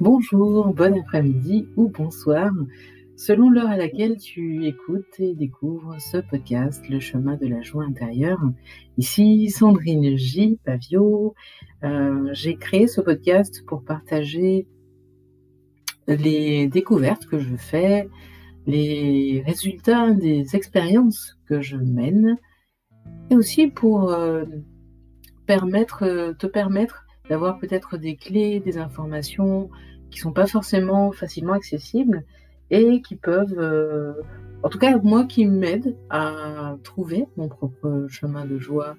Bonjour, bon après-midi ou bonsoir, selon l'heure à laquelle tu écoutes et découvres ce podcast, Le chemin de la joie intérieure. Ici Sandrine J. Pavio. Euh, j'ai créé ce podcast pour partager les découvertes que je fais, les résultats des expériences que je mène, et aussi pour euh, te permettre d'avoir peut-être des clés, des informations qui sont pas forcément facilement accessibles et qui peuvent, euh, en tout cas moi, qui m'aident à trouver mon propre chemin de joie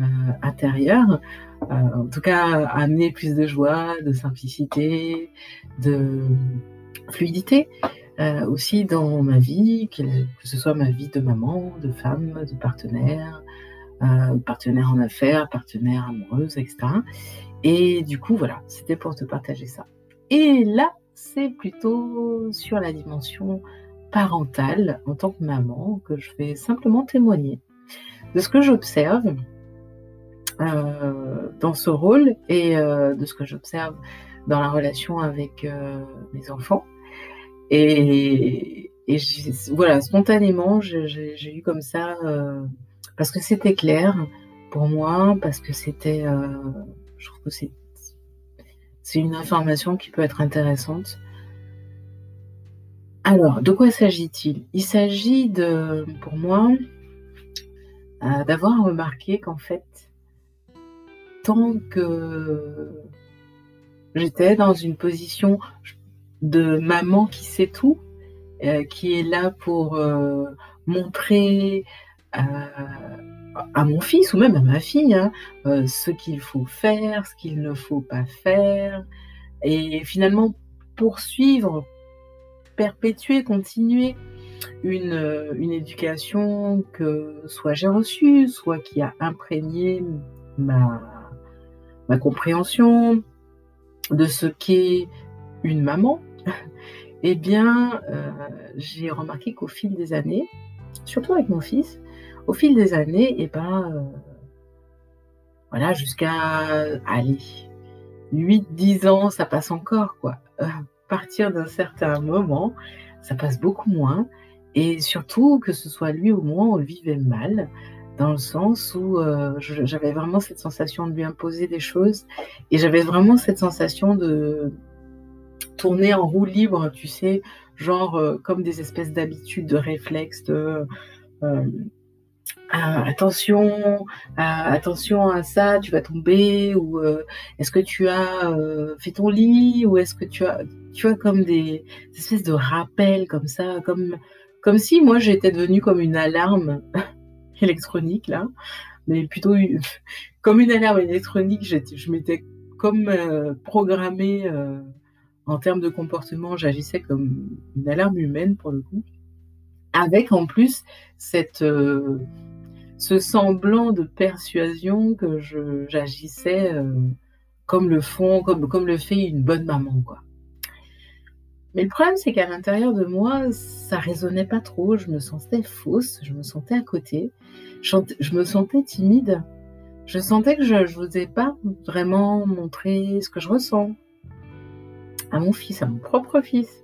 euh, intérieur, euh, en tout cas amener plus de joie, de simplicité, de fluidité. aussi dans ma vie, que ce soit ma vie de maman, de femme, de partenaire, partenaire en affaires, partenaire amoureuse, etc. Et du coup, voilà, c'était pour te partager ça. Et là, c'est plutôt sur la dimension parentale en tant que maman que je vais simplement témoigner de ce que j'observe euh, dans ce rôle et euh, de ce que j'observe dans la relation avec euh, mes enfants. Et, et voilà, spontanément, j'ai eu comme ça, parce que c'était clair pour moi, parce que c'était je trouve que c'est, une information qui peut être intéressante. Alors, de quoi s'agit-il? Il s'agit de, pour moi, euh, d'avoir remarqué qu'en fait, tant que j'étais dans une position de maman qui sait tout, euh, qui est là pour euh, montrer à mon fils ou même à ma fille hein, euh, ce qu'il faut faire, ce qu'il ne faut pas faire, et finalement poursuivre, perpétuer, continuer une, euh, une éducation que soit j'ai reçue, soit qui a imprégné ma, ma compréhension de ce qu'est une maman, eh bien, euh, j'ai remarqué qu'au fil des années, surtout avec mon fils, au fil des années, et eh ben, euh, voilà, jusqu'à, aller 8-10 ans, ça passe encore, quoi. Euh, à partir d'un certain moment, ça passe beaucoup moins. Et surtout, que ce soit lui ou moi, on le vivait mal, dans le sens où euh, j'avais vraiment cette sensation de lui imposer des choses, et j'avais vraiment cette sensation de tourner en roue libre, tu sais, genre comme des espèces d'habitudes, de réflexes, de... Ah, attention, ah, attention à ça, tu vas tomber, ou euh, est-ce que tu as euh, fait ton lit, ou est-ce que tu as, tu as comme des, espèces de rappels comme ça, comme, comme si moi j'étais devenue comme une alarme électronique là, mais plutôt comme une alarme électronique, je m'étais comme euh, programmée en termes de comportement, j'agissais comme une alarme humaine pour le coup, avec en plus cette ce semblant de persuasion que j'agissais euh, comme le font, comme, le fait une bonne maman, quoi. Mais le problème, c'est qu'à l'intérieur de moi, ça résonnait pas trop. Je me sentais fausse, je me sentais à côté, je, me sentais timide. Je sentais que je n'osais pas vraiment montrer ce que je ressens à mon fils, à mon propre fils, euh,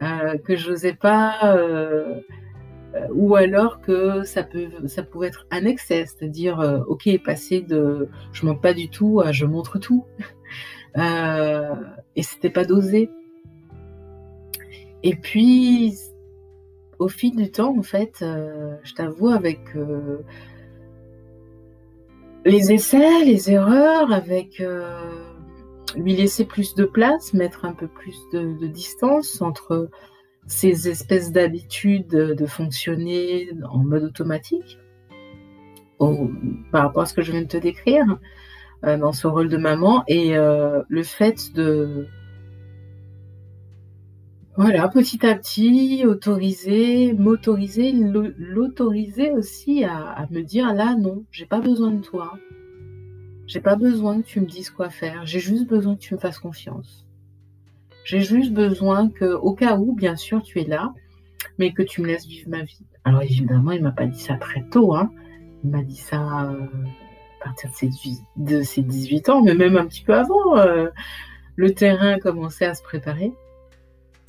que je n'osais pas euh, euh, ou alors que ça peut ça pouvait être un excès, c'est-à-dire euh, ok passer de je montre pas du tout à je montre tout euh, et c'était pas dosé. Et puis au fil du temps en fait, je t'avoue avec les essais, les erreurs, avec lui laisser plus de place, mettre un peu plus de distance entre ces espèces d'habitudes de fonctionner en mode automatique. Par rapport à ce que je viens de te décrire euh, dans ce rôle de maman et euh, le fait de voilà petit à petit autoriser m'autoriser l'autoriser aussi à, à, me dire là non j'ai pas besoin de toi j'ai pas besoin que tu me dises quoi faire j'ai juste besoin que tu me fasses confiance j'ai juste besoin que, au cas où, bien sûr, tu es là, mais que tu me laisses vivre ma vie. Alors évidemment, il m'a pas dit ça très tôt. Hein. Il m'a dit ça euh, à partir de ses, 18 ans, mais même un petit peu avant. Euh, le terrain commençait à se préparer.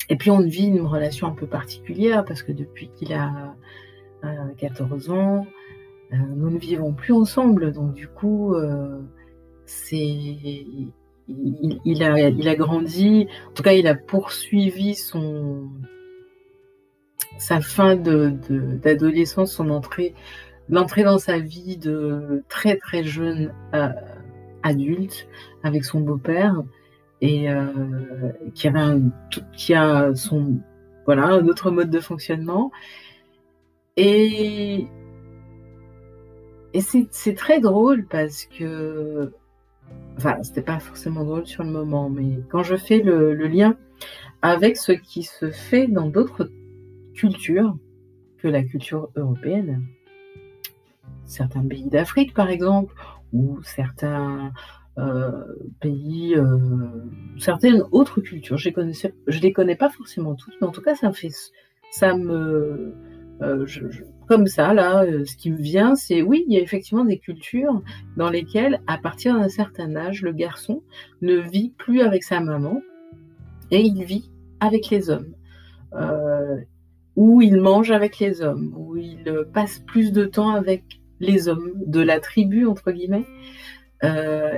Et puis on vit une relation un peu particulière parce que depuis qu'il a 14 ans, nous ne vivons plus ensemble. Donc du coup, c'est il, a, il a grandi, en tout cas, il a poursuivi son, sa fin d'adolescence, de, son entrée, l'entrée dans sa vie de très très jeune euh, adulte avec son beau-père et euh, qui avait qui a son voilà un autre mode de fonctionnement et et c'est très drôle parce que enfin, c'était pas forcément drôle sur le moment, mais quand je fais le, lien avec ce qui se fait dans d'autres cultures que la culture européenne, certains pays d'Afrique par exemple, ou certains euh, pays, euh, certaines autres cultures, je je les connais pas forcément toutes, mais en tout cas ça me fait, ça me, euh, comme ça, là, euh, ce qui me vient, c'est oui, il y a effectivement des cultures dans lesquelles, à partir d'un certain âge, le garçon ne vit plus avec sa maman et il vit avec les hommes. Euh, où il mange avec les hommes, où il passe plus de temps avec les hommes de la tribu, entre guillemets.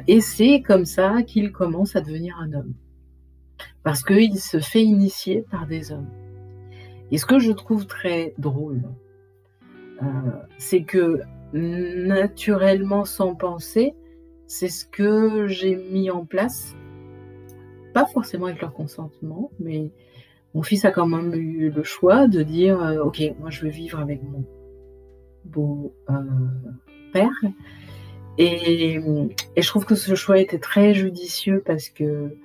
et c'est comme ça qu'il commence à devenir un homme. Parce qu'il se fait initier par des hommes. Et ce que je trouve très drôle, euh, c'est que naturellement, sans penser, c'est ce que j'ai mis en place. Pas forcément avec leur consentement, mais mon fils a quand même eu le choix de dire euh, Ok, moi je veux vivre avec mon beau euh, et, je trouve que ce choix était très judicieux parce que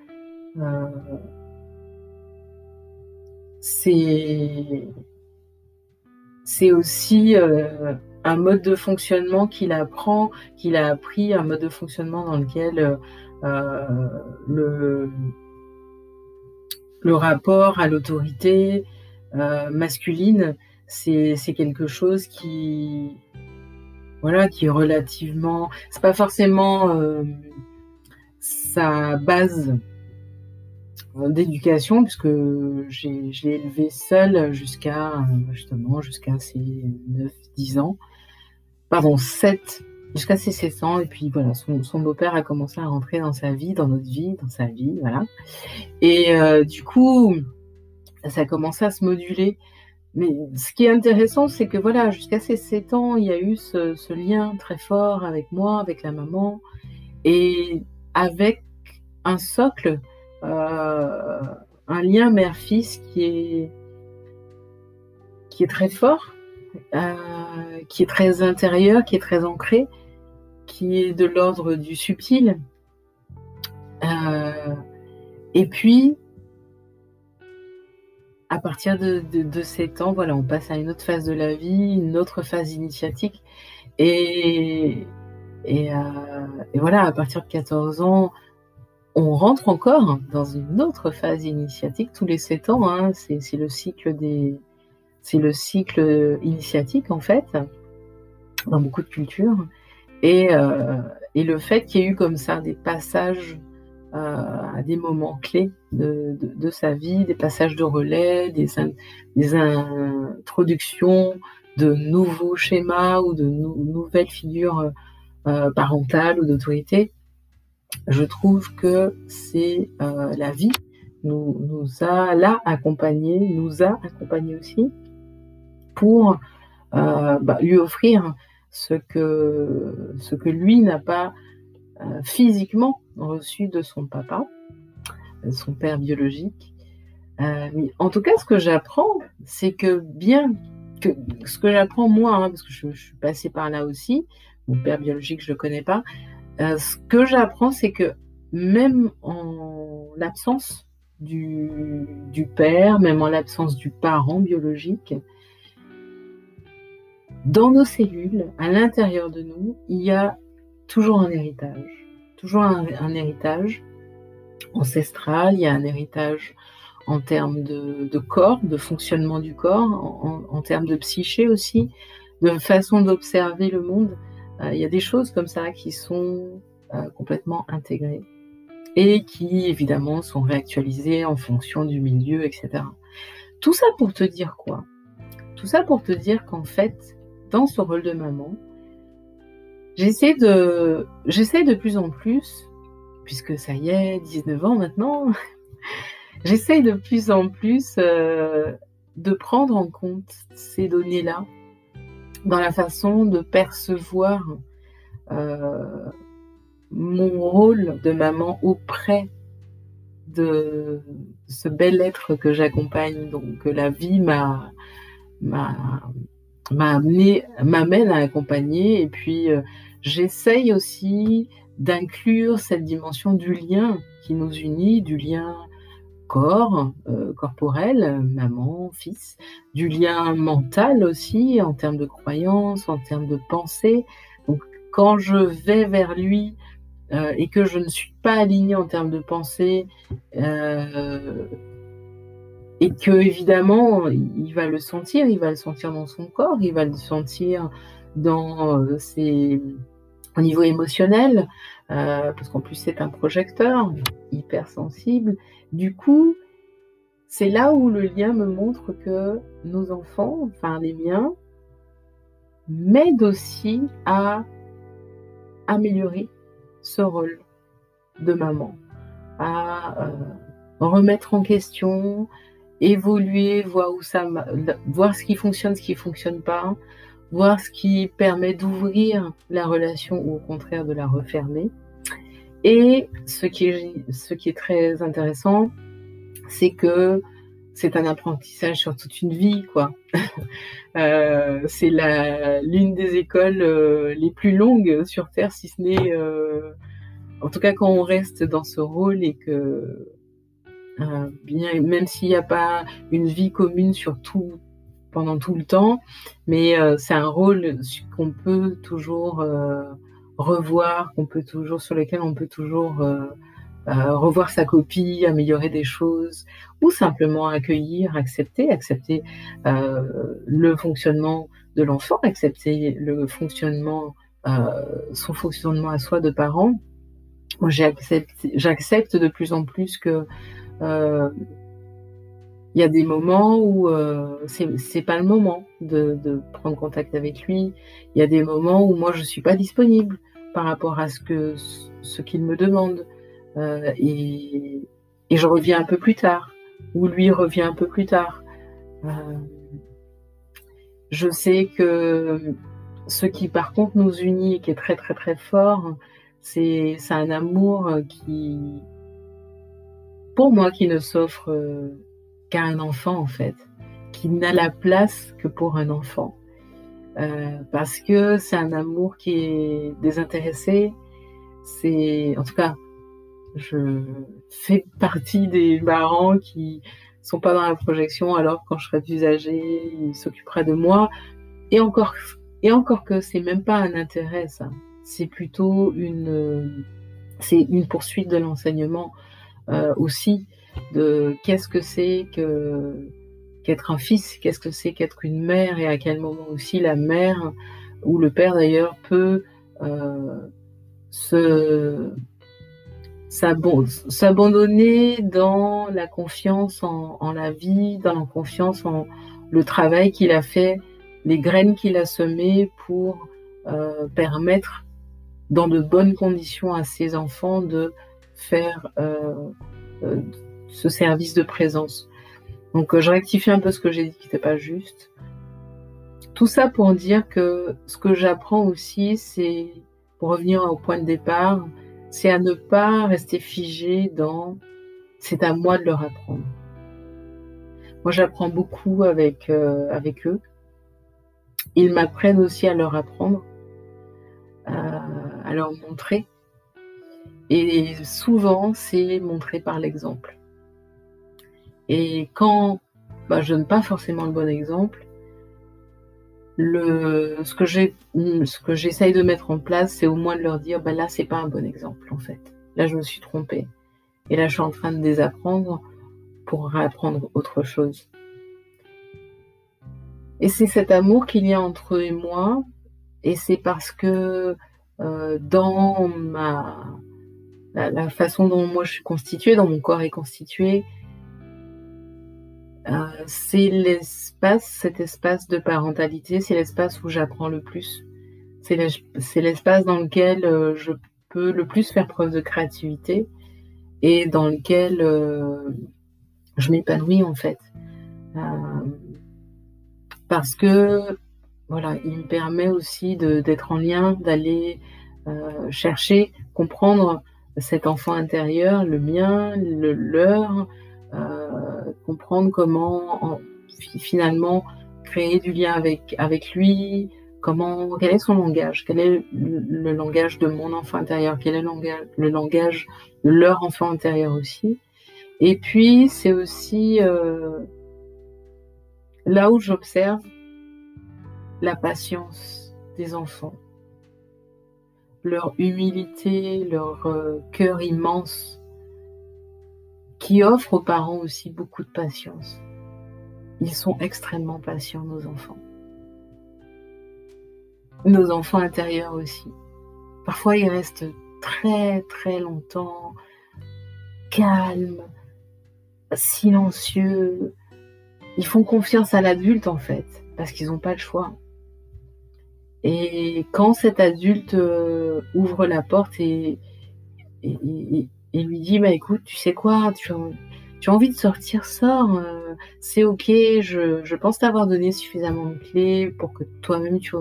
c'est c'est aussi euh, un mode de fonctionnement qu'il apprend, qu'il a appris, un mode de fonctionnement dans lequel euh, le, rapport à l'autorité euh, masculine, c'est quelque chose qui, voilà, qui est relativement, c'est pas forcément sa base d'éducation puisque j'ai élevé seule jusqu'à justement jusqu'à ses 9-10 ans. Pardon, 7 jusqu'à ses 16 ans et puis voilà, son, beau-père a commencé à rentrer dans sa vie, dans notre vie, dans sa vie, voilà. Et euh, du coup, ça a commencé à se moduler. Mais ce qui est intéressant, c'est que voilà, jusqu'à ses 7 ans, il y a eu ce, lien très fort avec moi, avec la maman, et avec un socle euh, un lien mère-fils qui est, qui est très fort, euh, qui est très intérieur, qui est très ancré, qui est de l'ordre du subtil. Euh, et puis, à partir de, de, ces temps, voilà, on passe à une autre phase de la vie, une autre phase initiatique. Et, et voilà, à partir de 14 ans, on rentre encore dans une autre phase initiatique tous les sept ans. Hein. C'est le cycle des, c'est le initiatique en fait dans beaucoup de cultures. Et, euh, et le fait qu'il y ait eu comme ça des passages euh, à des moments clés de, sa vie, des passages de relais, des, des introductions de nouveaux schémas ou de nouvelles figures euh, parentales ou d'autorité, je trouve que c'est euh, la vie nous, nous a là accompagné, nous a accompagné aussi pour euh, bah, lui offrir ce que, ce que lui n'a pas euh, physiquement reçu de son papa, son père biologique. en tout cas, ce que j'apprends, c'est que bien que ce que j'apprends moi, hein, parce que je, je, suis passée par là aussi, mon père biologique, je ne le connais pas, euh, ce que j'apprends, c'est que même en l'absence du, père, même en l'absence du parent biologique, dans nos cellules, à l'intérieur de nous, il y a toujours un héritage. Toujours un, héritage ancestral, il y a un héritage en termes de, corps, de fonctionnement du corps, en termes de psyché aussi, de façon d'observer le monde. Euh, il y a des choses comme ça qui sont euh, complètement intégrées. et qui évidemment sont réactualisés en fonction du milieu, etc. Tout ça pour te dire quoi? Tout ça pour te dire qu'en fait, dans ce rôle de maman, j'essaie de, j'essaie de plus en plus, puisque ça y est, 19 ans maintenant, j'essaie de plus en plus euh, de prendre en compte ces données-là dans la façon de percevoir euh, mon rôle de maman auprès de ce bel être que j'accompagne, donc que la vie m'a m'amène à accompagner. Et puis euh, j'essaye aussi d'inclure cette dimension du lien qui nous unit, du lien corps, euh, corporel, maman, fils, du lien mental aussi en termes de croyances, en termes de pensée. Donc quand je vais vers lui euh, et que je ne suis pas alignée en termes de pensée, euh, et que évidemment il va le sentir, il va le sentir dans son corps, il va le sentir dans ses au niveau émotionnel, parce qu'en plus c'est un projecteur hypersensible. Du coup, c'est là où le lien me montre que nos enfants, enfin les miens, m'aident aussi à améliorer ce rôle de maman, à euh, remettre en question, évoluer, voir où ça, voir ce qui fonctionne, ce qui fonctionne pas, voir ce qui permet d'ouvrir la relation ou au contraire de la refermer. Et ce qui est, ce qui est très intéressant, c'est que c'est un apprentissage sur toute une vie, quoi. euh, c'est l'une des écoles euh, les plus longues sur Terre, si ce n'est, euh, en tout cas, quand on reste dans ce rôle et que, bien, même s'il n'y a pas une vie commune sur tout pendant tout le temps, mais c'est un rôle qu'on peut toujours revoir, qu'on peut toujours sur lequel on peut toujours euh, revoir sa copie, améliorer des choses, ou simplement accueillir, accepter, accepter euh, le fonctionnement de l'enfant, accepter le fonctionnement, euh, son fonctionnement à soi de parent. J'accepte de plus en plus que il y a des moments où euh, c'est pas le moment de, de, prendre contact avec lui. Il y a des moments où moi je suis pas disponible par rapport à ce que ce qu'il me demande. Euh, et, je reviens un peu plus tard, ou lui revient un peu plus tard. Euh, je sais que ce qui par contre nous unit et qui est très très très fort, c'est un amour qui, pour moi, qui ne s'offre euh, un enfant en fait, qui n'a la place que pour un enfant. parce que c'est un amour qui est désintéressé, c'est en tout cas je fais partie des parents qui sont pas dans la projection, alors quand je serai plus âgée, il s'occupera de moi. Et encore, et encore que c'est même pas un intérêt, ça. C'est plutôt une, c'est une poursuite de l'enseignement euh, aussi, de qu'est-ce que c'est qu'être un fils, qu'est-ce que c'est qu'être une mère, et à quel moment aussi la mère ou le père d'ailleurs peut euh, s'abandonner dans la confiance en, la vie, dans la confiance en le travail qu'il a fait, les graines qu'il a semées pour euh, permettre dans de bonnes conditions à ses enfants de faire euh, ce service de présence. Donc je rectifie un peu ce que j'ai dit qui n'était pas juste. Tout ça pour dire que ce que j'apprends aussi, c'est, pour revenir au point de départ, c'est à ne pas rester figé dans c'est à moi de leur apprendre. Moi, j'apprends beaucoup avec, euh, eux. Ils m'apprennent aussi à leur apprendre, euh, à leur montrer. Et souvent, c'est montrer par l'exemple. Et quand bah, je donne pas forcément le bon exemple, le, ce que j'ai, ce que j'essaye de mettre en place, c'est au moins de leur dire, bah là, c'est pas un bon exemple, en fait. Là, je me suis trompée. Et là, je suis en train de désapprendre pour réapprendre autre chose. Et c'est cet amour qu'il y a entre eux et moi. Et c'est parce que euh, dans ma, la, façon dont moi je suis constituée, dont mon corps est constitué, euh, c'est l'espace, cet espace de parentalité, c'est l'espace où j'apprends le plus. C'est l'espace dans lequel euh, je peux le plus faire preuve de créativité et dans lequel euh, je m'épanouis en fait. parce que voilà, il me permet aussi d'être en lien, d'aller chercher, comprendre cet enfant intérieur, le mien, le leur, comprendre comment finalement créer du lien avec, lui, comment, quel est son langage, quel est le, langage de mon enfant intérieur, quel est le langage, le langage de leur enfant intérieur aussi. Et puis, c'est aussi euh, là où j'observe la patience des enfants leur humilité, leur euh, cœur immense, qui offre aux parents aussi beaucoup de patience. Ils sont extrêmement patients, nos enfants. Nos enfants intérieurs aussi. Parfois, ils restent très, très longtemps calmes, silencieux. Ils font confiance à l'adulte, en fait, parce qu'ils n'ont pas le choix. Et quand cet adulte euh, ouvre la porte et, et, lui dit bah écoute, tu sais quoi, tu as, envie de sortir, sors, euh, c'est ok, je, je pense t'avoir donné suffisamment de clés pour que toi-même tu,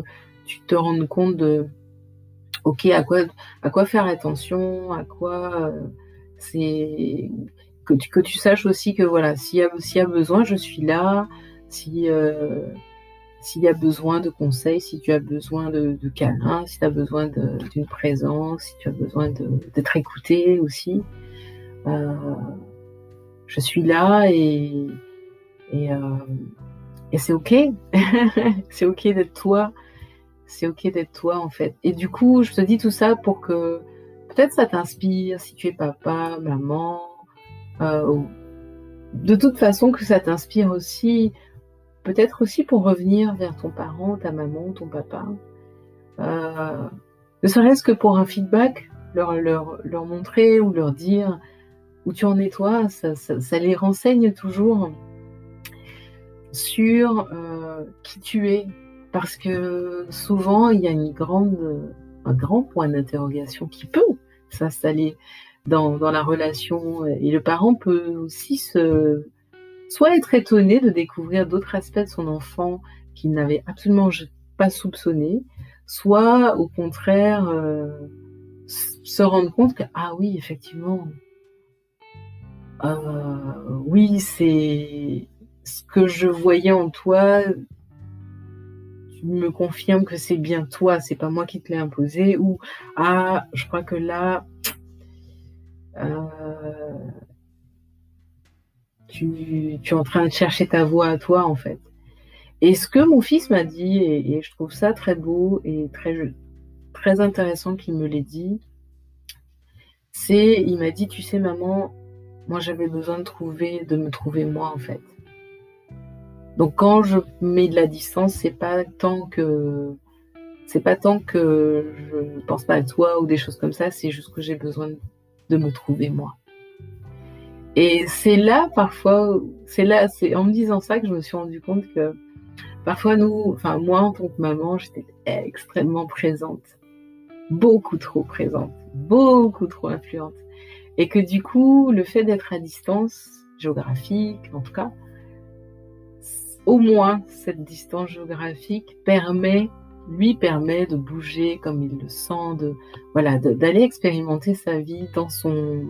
tu te rendes compte de ok à quoi à quoi faire attention, à quoi euh, c'est que tu, que tu saches aussi que voilà, s'il y, a, s'il y a besoin, je suis là, si s'il y a besoin de conseils, si tu as besoin de, de câlins, si tu as besoin d'une présence, si tu as besoin d'être écouté aussi. Euh, je suis là et, et, euh, c'est ok. c'est ok d'être toi. C'est ok d'être toi en fait. Et du coup, je te dis tout ça pour que peut-être ça t'inspire si tu es papa, maman. Euh, de toute façon, que ça t'inspire aussi Peut-être aussi pour revenir vers ton parent, ta maman, ton papa. Euh, ne serait-ce que pour un feedback, leur, montrer ou leur dire où tu en es toi, ça, les renseigne toujours sur euh, qui tu es. Parce que souvent, il y a un grand point d'interrogation qui peut s'installer dans la relation. Et le parent peut aussi se, soit être étonné de découvrir d'autres aspects de son enfant qu'il n'avait absolument pas soupçonné, soit au contraire euh, se rendre compte que ah oui effectivement euh, oui c'est ce que je voyais en toi tu me confirmes que c'est bien toi c'est pas moi qui te l'ai imposé ou ah je crois que là euh, tu, es en train de chercher ta voix à toi, en fait. Et ce que mon fils m'a dit, et, je trouve ça très beau et très, très intéressant qu'il me l'ait dit, c'est, il m'a dit, tu sais, maman, moi j'avais besoin de trouver, de me trouver moi, en fait. Donc quand je mets de la distance, c'est pas tant que c'est pas tant que je pense pas à toi ou des choses comme ça, c'est juste que j'ai besoin de me trouver moi. Et c'est là, parfois, c'est là, c'est en me disant ça que je me suis rendu compte que parfois, nous, enfin, moi, en tant que maman, j'étais extrêmement présente. Beaucoup trop présente. Beaucoup trop influente. Et que du coup, le fait d'être à distance géographique, en tout cas, au moins cette distance géographique permet, lui permet de bouger comme il le sent, de, voilà, d'aller expérimenter sa vie dans son,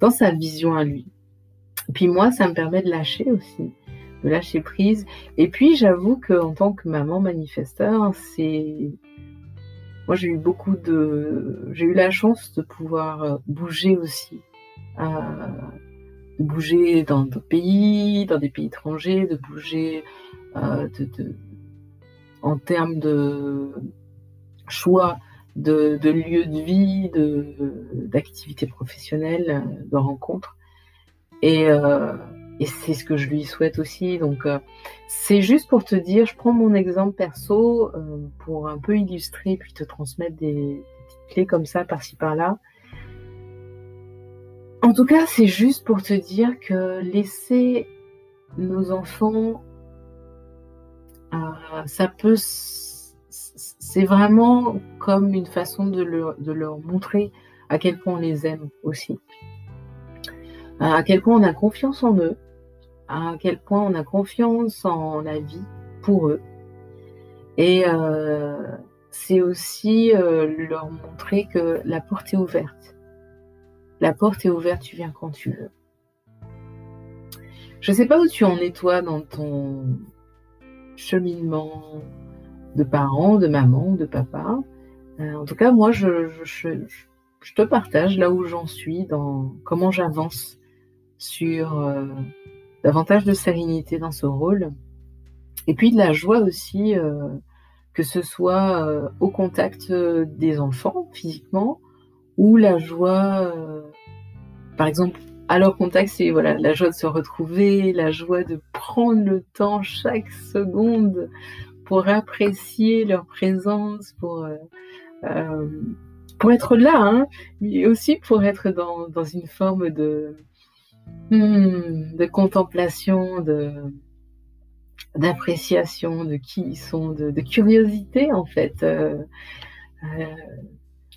dans sa vision à lui. Puis moi, ça me permet de lâcher aussi, de lâcher prise. Et puis j'avoue qu'en tant que maman manifesteur, c'est moi j'ai eu beaucoup de, j'ai eu la chance de pouvoir euh, bouger aussi, euh, de bouger dans d'autres pays, dans des pays étrangers, de bouger euh, de, en termes de choix de, de lieux de vie, d'activités professionnelles, de rencontres. Et, euh, et c'est ce que je lui souhaite aussi. Donc, euh, c'est juste pour te dire, je prends mon exemple perso euh, pour un peu illustrer, puis te transmettre des, petites clés comme ça, par-ci par-là. En tout cas, c'est juste pour te dire que laisser nos enfants, euh, ça peut, c'est vraiment comme une façon de leur, montrer à quel point on les aime aussi, à quel point on a confiance en eux, à quel point on a confiance en la vie pour eux. Et euh, c'est aussi euh, leur montrer que la porte est ouverte. La porte est ouverte, tu viens quand tu veux. Je ne sais pas où tu en es toi dans ton cheminement de parents, de maman, de papa. Euh, en tout cas, moi, je, te partage là où j'en suis, dans comment j'avance sur euh, davantage de sérénité dans ce rôle. Et puis de la joie aussi que ce soit euh, au contact euh, des enfants physiquement ou la joie, euh, par exemple, à leur contact, c'est voilà, la joie de se retrouver, la joie de prendre le temps chaque seconde pour apprécier leur présence, pour, pour être là, hein, mais aussi pour être dans, dans une forme de, hmm, de contemplation, d'appréciation de qui ils sont, de, curiosité en fait, euh, euh,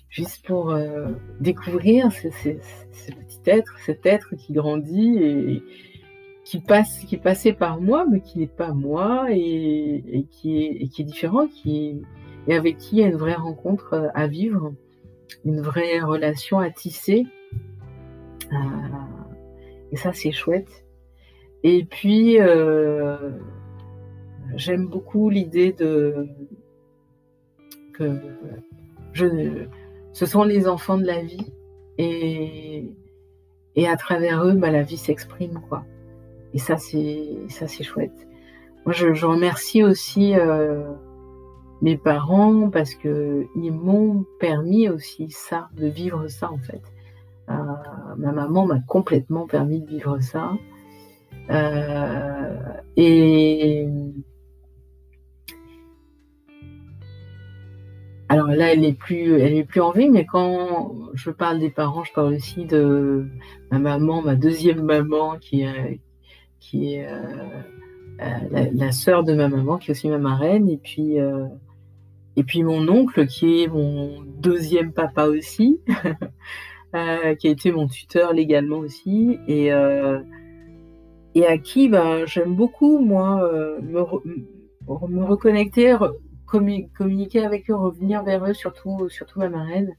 juste pour euh, découvrir ce, petit être, cet être qui grandit et qui passe, qui passait par moi, mais qui n'est pas moi et, qui est, qui est différent, qui et avec qui il y a une vraie rencontre à vivre, une vraie relation à tisser. et ça, c'est chouette. Et puis, j'aime beaucoup l'idée de que je, ce sont les enfants de la vie et, et à travers eux, bah, la vie s'exprime quoi. Et ça c'est ça c'est chouette. Moi je, remercie aussi euh, mes parents parce que ils m'ont permis aussi ça, de vivre ça en fait. Euh, ma maman m'a complètement permis de vivre ça. Euh, et Alors là, elle est plus, elle est plus en vie, mais quand je parle des parents, je parle aussi de ma maman, ma deuxième maman, qui qui est euh, euh, la, sœur de ma maman, qui est aussi ma marraine, et puis euh, et puis mon oncle, qui est mon deuxième papa aussi, qui a été mon tuteur légalement aussi, et et à qui ben, j'aime beaucoup moi me, reconnecter communiquer avec eux, revenir vers eux, surtout, surtout ma marraine,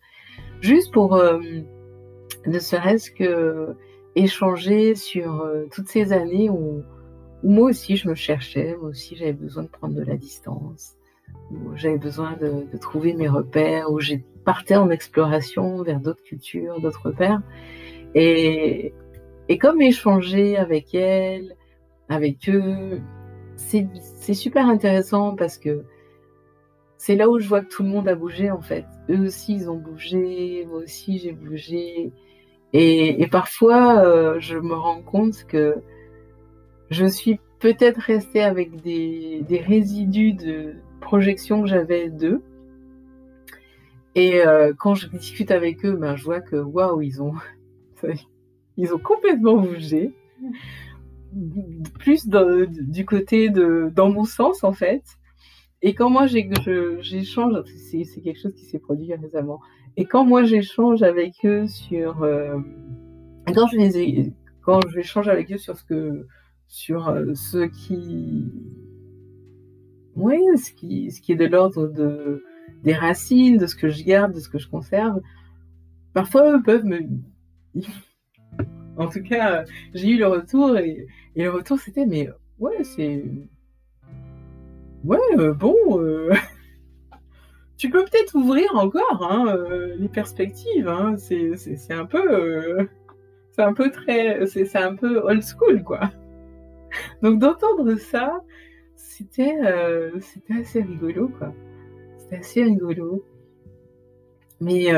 juste pour ne serait-ce que échanger sur euh, toutes ces années où, moi aussi je me cherchais, moi aussi j'avais besoin de prendre de la distance, où j'avais besoin de, trouver mes repères, où j'ai partais en exploration vers d'autres cultures, d'autres repères. Et, et comme échanger avec elle, avec eux, c'est super intéressant parce que c'est là où je vois que tout le monde a bougé en fait. Eux aussi, ils ont bougé, moi aussi, j'ai bougé. Et, parfois, euh, je me rends compte que je suis peut-être restée avec des, résidus de projection que j'avais d'eux. Et euh, quand je discute avec eux, ben, je vois que waouh, ils ont, ils ont complètement bougé. Plus du côté de, dans mon sens en fait. Et quand moi j'échange, c'est quelque chose qui s'est produit récemment. Et quand moi j'échange avec eux sur, euh, quand je les quand j'échange avec eux sur ce que, sur euh, ce qui, oui, ce qui, ce qui est de l'ordre de des racines, de ce que je garde, de ce que je conserve, parfois eux peuvent me, en tout cas, j'ai eu le retour et, le retour c'était mais ouais c'est Ouais, euh, bon, tu peux peut-être ouvrir encore hein, euh, les perspectives. Hein. C'est, un peu, c'est un peu très, c'est, un peu old school, quoi. Donc d'entendre ça, c'était, c'était assez rigolo, quoi. C'était assez rigolo. Mais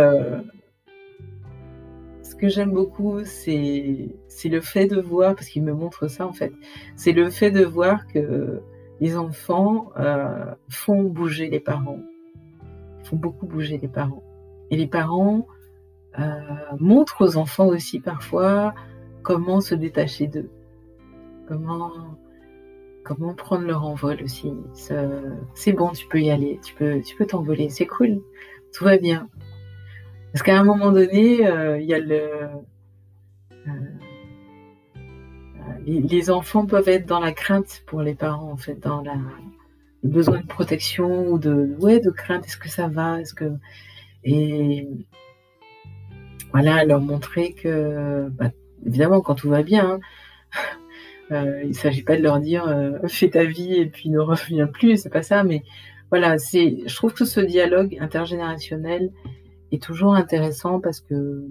ce que j'aime beaucoup, c'est, c'est le fait de voir, parce qu'il me montre ça en fait, c'est le fait de voir que les enfants euh, font bouger les parents, beaucoup bouger les parents. Et les parents montre aux enfants aussi parfois comment se détacher d'eux, comment, comment prendre leur envol aussi. C'est bon, tu peux y aller, tu peux tu peux t'envoler, c'est cool, tout va bien. Parce qu'à un moment donné, il y a le les, enfants peuvent être dans la crainte pour les parents, en fait, dans la, besoin de protection ou de, ouais, de crainte. Est-ce que ça va Est-ce que et voilà, leur montrer que, bah, évidemment, quand tout va bien, hein, euh, il ne s'agit pas de leur dire euh, fais ta vie et puis ne reviens plus, c'est pas ça, mais voilà, c'est, je trouve que ce dialogue intergénérationnel est toujours intéressant parce que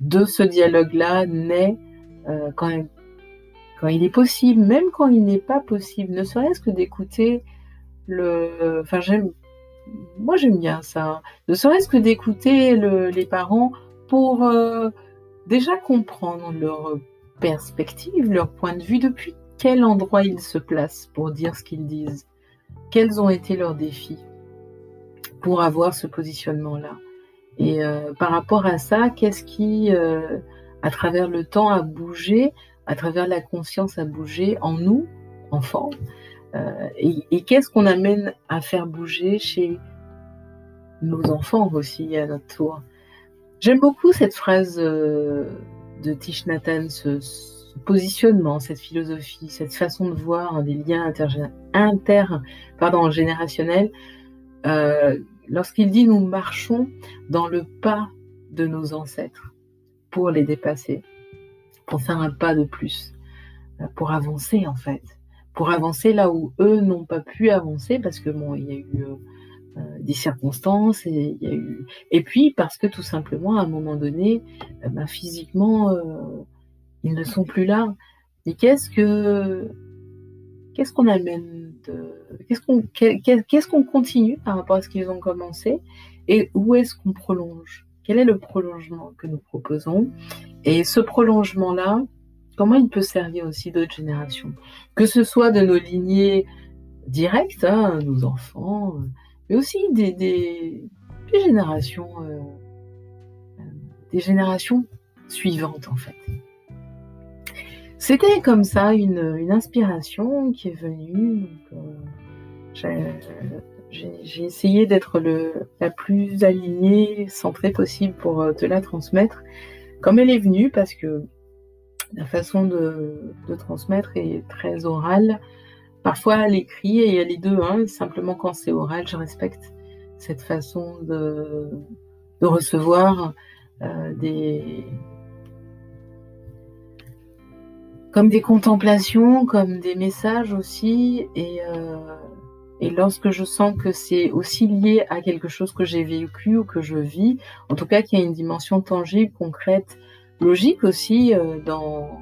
de ce dialogue-là naît euh, quand quand il est possible, même quand il n'est pas possible, ne serait-ce que d'écouter le. Enfin. Moi, j'aime bien ça. Ne serait-ce que d'écouter les parents pour euh, déjà comprendre leur perspective, leur point de vue, depuis quel endroit ils se placent pour dire ce qu'ils disent. Quels ont été leurs défis pour avoir ce positionnement-là? Et euh, par rapport à ça, qu'est-ce qui, euh, à travers le temps, a bougé à travers la conscience à bouger en nous, enfants, euh, et, qu'est-ce qu'on amène à faire bouger chez nos enfants aussi à notre tour? J'aime beaucoup cette phrase euh, de Tish Nathan, ce, positionnement, cette philosophie, cette façon de voir des liens inter, inter pardon, générationnels. Euh, lorsqu'il dit nous marchons dans le pas de nos ancêtres pour les dépasser pour faire un pas de plus, pour avancer en fait, pour avancer là où eux n'ont pas pu avancer parce que bon, il y a eu euh, euh, des circonstances et puis parce que tout simplement à un moment donné, bah, physiquement ils ne sont plus là. Et qu'est-ce que qu'est-ce qu'on amène de qu'est-ce qu'on qu'est-ce qu'on continue par rapport à ce qu'ils ont commencé et où est-ce qu'on prolonge? Quel est le prolongement que nous proposons? Et ce prolongement-là, comment il peut servir aussi d'autres générations Que ce soit de nos lignées directes, hein, nos enfants, mais aussi des, générations, euh, euh, des générations suivantes en fait. C'était comme ça une, inspiration qui est venue. Euh, j'ai essayé d'être la plus alignée, centrée possible pour euh, te la transmettre comme elle est venue, parce que la façon de, transmettre est très orale. Parfois à l'écrit, et il y a les deux. Hein, simplement quand c'est oral, je respecte cette façon de, recevoir euh, des comme des contemplations, comme des messages aussi, euh, et lorsque je sens que c'est aussi lié à quelque chose que j'ai vécu ou que je vis, en tout cas qu'il y a une dimension tangible, concrète, logique aussi euh, dans,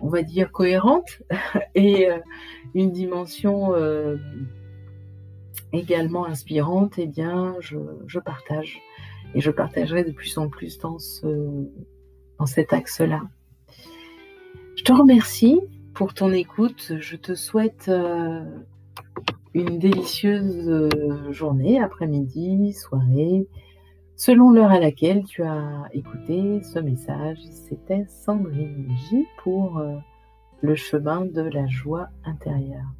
on va dire, cohérente, et euh, une dimension euh, également inspirante, eh bien, je, je, partage. Et je partagerai de plus en plus dans, ce, dans cet axe-là. Je te remercie pour ton écoute. Je te souhaite une délicieuse journée, après-midi, soirée, selon l'heure à laquelle tu as écouté ce message. C'était Sandrine J pour euh, le chemin de la joie intérieure.